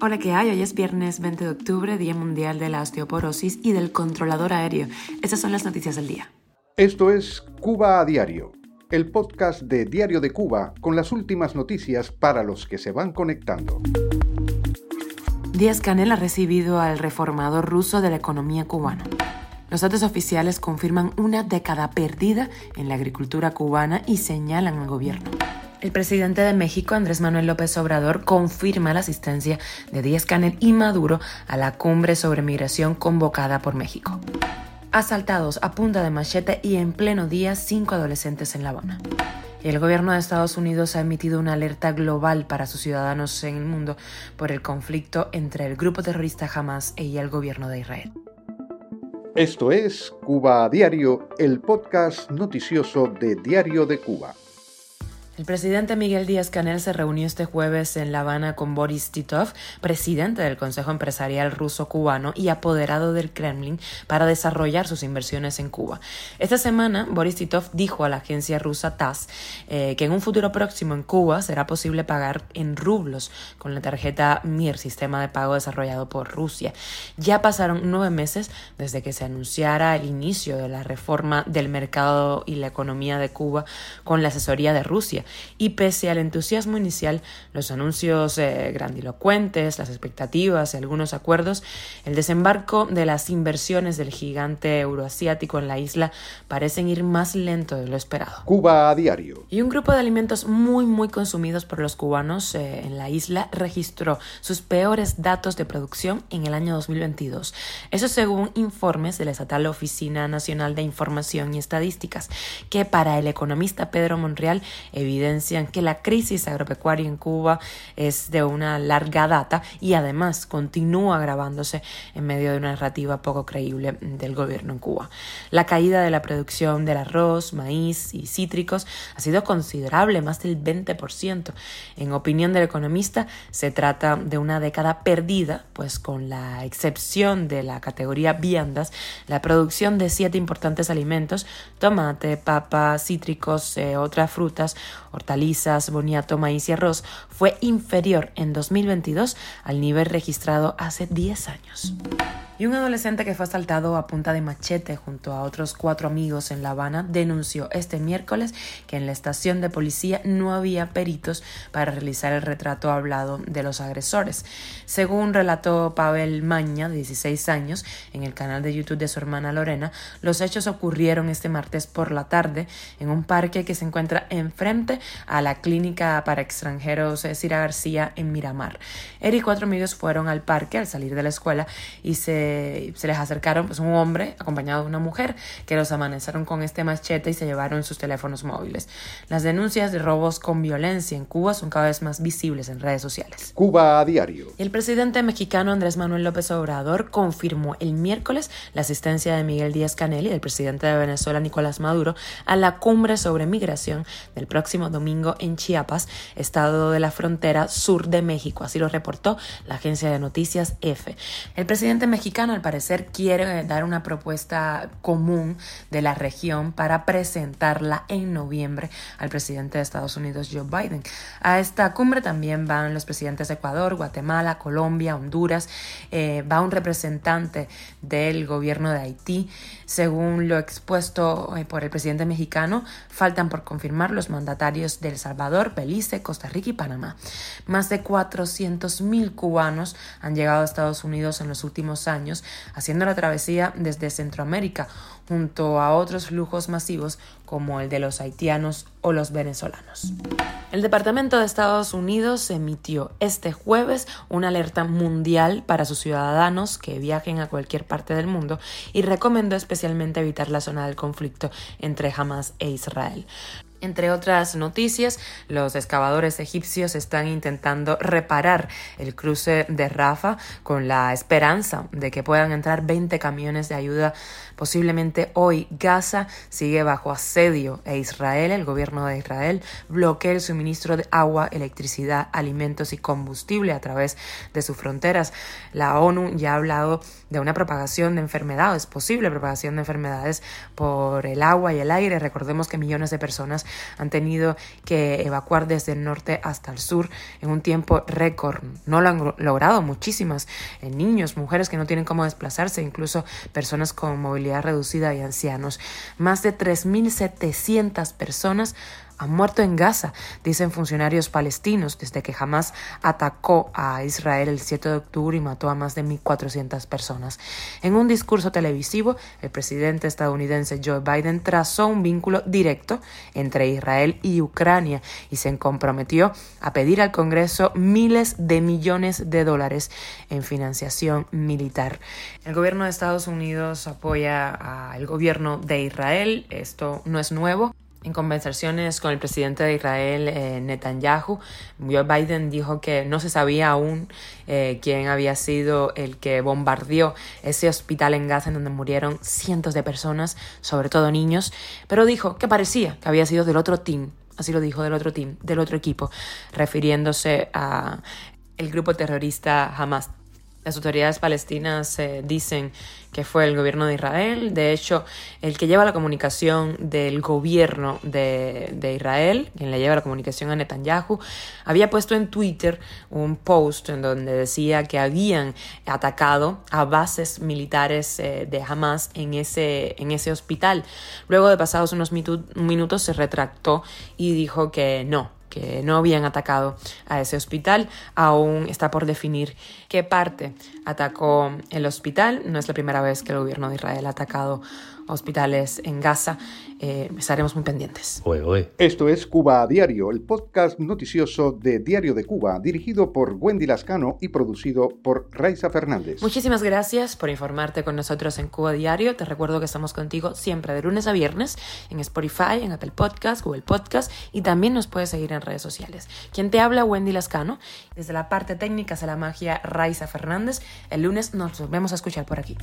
Hola, ¿qué hay? Hoy es viernes 20 de octubre, Día Mundial de la Osteoporosis y del Controlador Aéreo. Estas son las noticias del día. Esto es Cuba a Diario, el podcast de Diario de Cuba con las últimas noticias para los que se van conectando. Díaz Canel ha recibido al reformador ruso de la economía cubana. Los datos oficiales confirman una década perdida en la agricultura cubana y señalan al gobierno. El presidente de México, Andrés Manuel López Obrador, confirma la asistencia de Díaz Canel y Maduro a la cumbre sobre migración convocada por México. Asaltados a punta de machete y en pleno día cinco adolescentes en La Habana. El gobierno de Estados Unidos ha emitido una alerta global para sus ciudadanos en el mundo por el conflicto entre el grupo terrorista Hamas y el gobierno de Israel. Esto es Cuba a Diario, el podcast noticioso de Diario de Cuba. El presidente Miguel Díaz Canel se reunió este jueves en La Habana con Boris Titov, presidente del Consejo Empresarial Ruso-Cubano y apoderado del Kremlin, para desarrollar sus inversiones en Cuba. Esta semana, Boris Titov dijo a la agencia rusa TASS eh, que en un futuro próximo en Cuba será posible pagar en rublos con la tarjeta MIR, sistema de pago desarrollado por Rusia. Ya pasaron nueve meses desde que se anunciara el inicio de la reforma del mercado y la economía de Cuba con la asesoría de Rusia y pese al entusiasmo inicial, los anuncios eh, grandilocuentes, las expectativas y algunos acuerdos, el desembarco de las inversiones del gigante euroasiático en la isla parecen ir más lento de lo esperado. Cuba a diario. Y un grupo de alimentos muy muy consumidos por los cubanos eh, en la isla registró sus peores datos de producción en el año 2022. Eso según informes de la estatal Oficina Nacional de Información y Estadísticas, que para el economista Pedro Monreal evidentemente evidencian que la crisis agropecuaria en Cuba es de una larga data y además continúa agravándose en medio de una narrativa poco creíble del gobierno en Cuba. La caída de la producción del arroz, maíz y cítricos ha sido considerable, más del 20%. En opinión del economista, se trata de una década perdida, pues con la excepción de la categoría viandas, la producción de siete importantes alimentos, tomate, papa, cítricos, eh, otras frutas, hortalizas, boniato, maíz y arroz fue inferior en 2022 al nivel registrado hace 10 años y un adolescente que fue asaltado a punta de machete junto a otros cuatro amigos en La Habana denunció este miércoles que en la estación de policía no había peritos para realizar el retrato hablado de los agresores. Según relató Pavel Maña, de 16 años, en el canal de YouTube de su hermana Lorena, los hechos ocurrieron este martes por la tarde en un parque que se encuentra enfrente a la clínica para extranjeros Cira García en Miramar. Él y cuatro amigos fueron al parque al salir de la escuela y se se, les acercaron pues, un hombre acompañado de una mujer que los amanecieron con este machete y se llevaron sus teléfonos móviles. Las denuncias de robos con violencia en Cuba son cada vez más visibles en redes sociales. Cuba a diario. El presidente mexicano Andrés Manuel López Obrador confirmó el miércoles la asistencia de Miguel Díaz Canel y del presidente de Venezuela Nicolás Maduro a la cumbre sobre migración del próximo domingo en Chiapas, estado de la frontera sur de México. Así lo reportó la agencia de noticias EFE. El presidente mexicano al parecer quiere dar una propuesta común de la región para presentarla en noviembre al presidente de Estados Unidos, Joe Biden. A esta cumbre también van los presidentes de Ecuador, Guatemala, Colombia, Honduras, eh, va un representante del gobierno de Haití. Según lo expuesto eh, por el presidente mexicano, faltan por confirmar los mandatarios de El Salvador, Belice, Costa Rica y Panamá. Más de 400 mil cubanos han llegado a Estados Unidos en los últimos años haciendo la travesía desde Centroamérica, junto a otros flujos masivos como el de los haitianos o los venezolanos. El Departamento de Estados Unidos emitió este jueves una alerta mundial para sus ciudadanos que viajen a cualquier parte del mundo y recomendó especialmente evitar la zona del conflicto entre Hamas e Israel. Entre otras noticias, los excavadores egipcios están intentando reparar el cruce de Rafa con la esperanza de que puedan entrar 20 camiones de ayuda posiblemente hoy. Gaza sigue bajo asedio e Israel, el gobierno de Israel, bloquea el suministro de agua, electricidad, alimentos y combustible a través de sus fronteras. La ONU ya ha hablado de una propagación de enfermedades, posible propagación de enfermedades por el agua y el aire. Recordemos que millones de personas han tenido que evacuar desde el norte hasta el sur en un tiempo récord. No lo han logrado muchísimas eh, niños, mujeres que no tienen cómo desplazarse, incluso personas con movilidad reducida y ancianos. Más de 3.700 personas han muerto en Gaza, dicen funcionarios palestinos, desde que Hamas atacó a Israel el 7 de octubre y mató a más de 1.400 personas. En un discurso televisivo, el presidente estadounidense Joe Biden trazó un vínculo directo entre Israel y Ucrania y se comprometió a pedir al Congreso miles de millones de dólares en financiación militar. El gobierno de Estados Unidos apoya al gobierno de Israel, esto no es nuevo. En conversaciones con el presidente de Israel, eh, Netanyahu, Joe Biden dijo que no se sabía aún eh, quién había sido el que bombardeó ese hospital en Gaza en donde murieron cientos de personas, sobre todo niños, pero dijo que parecía que había sido del otro team, así lo dijo del otro team, del otro equipo, refiriéndose a el grupo terrorista Hamas. Las autoridades palestinas eh, dicen que fue el gobierno de Israel. De hecho, el que lleva la comunicación del gobierno de, de, Israel, quien le lleva la comunicación a Netanyahu, había puesto en Twitter un post en donde decía que habían atacado a bases militares eh, de Hamas en ese, en ese hospital. Luego de pasados unos minutos se retractó y dijo que no, que no habían atacado a ese hospital. Aún está por definir qué parte atacó el hospital. No es la primera vez que el gobierno de Israel ha atacado hospitales en Gaza. Eh, estaremos muy pendientes. Esto es Cuba a Diario, el podcast noticioso de Diario de Cuba, dirigido por Wendy Lascano y producido por Raiza Fernández. Muchísimas gracias por informarte con nosotros en Cuba a Diario. Te recuerdo que estamos contigo siempre de lunes a viernes en Spotify, en Apple Podcast, Google Podcast y también nos puedes seguir en redes sociales. Quien te habla, Wendy Lascano. Desde la parte técnica de la magia, Raiza Fernández. El lunes nos volvemos a escuchar por aquí.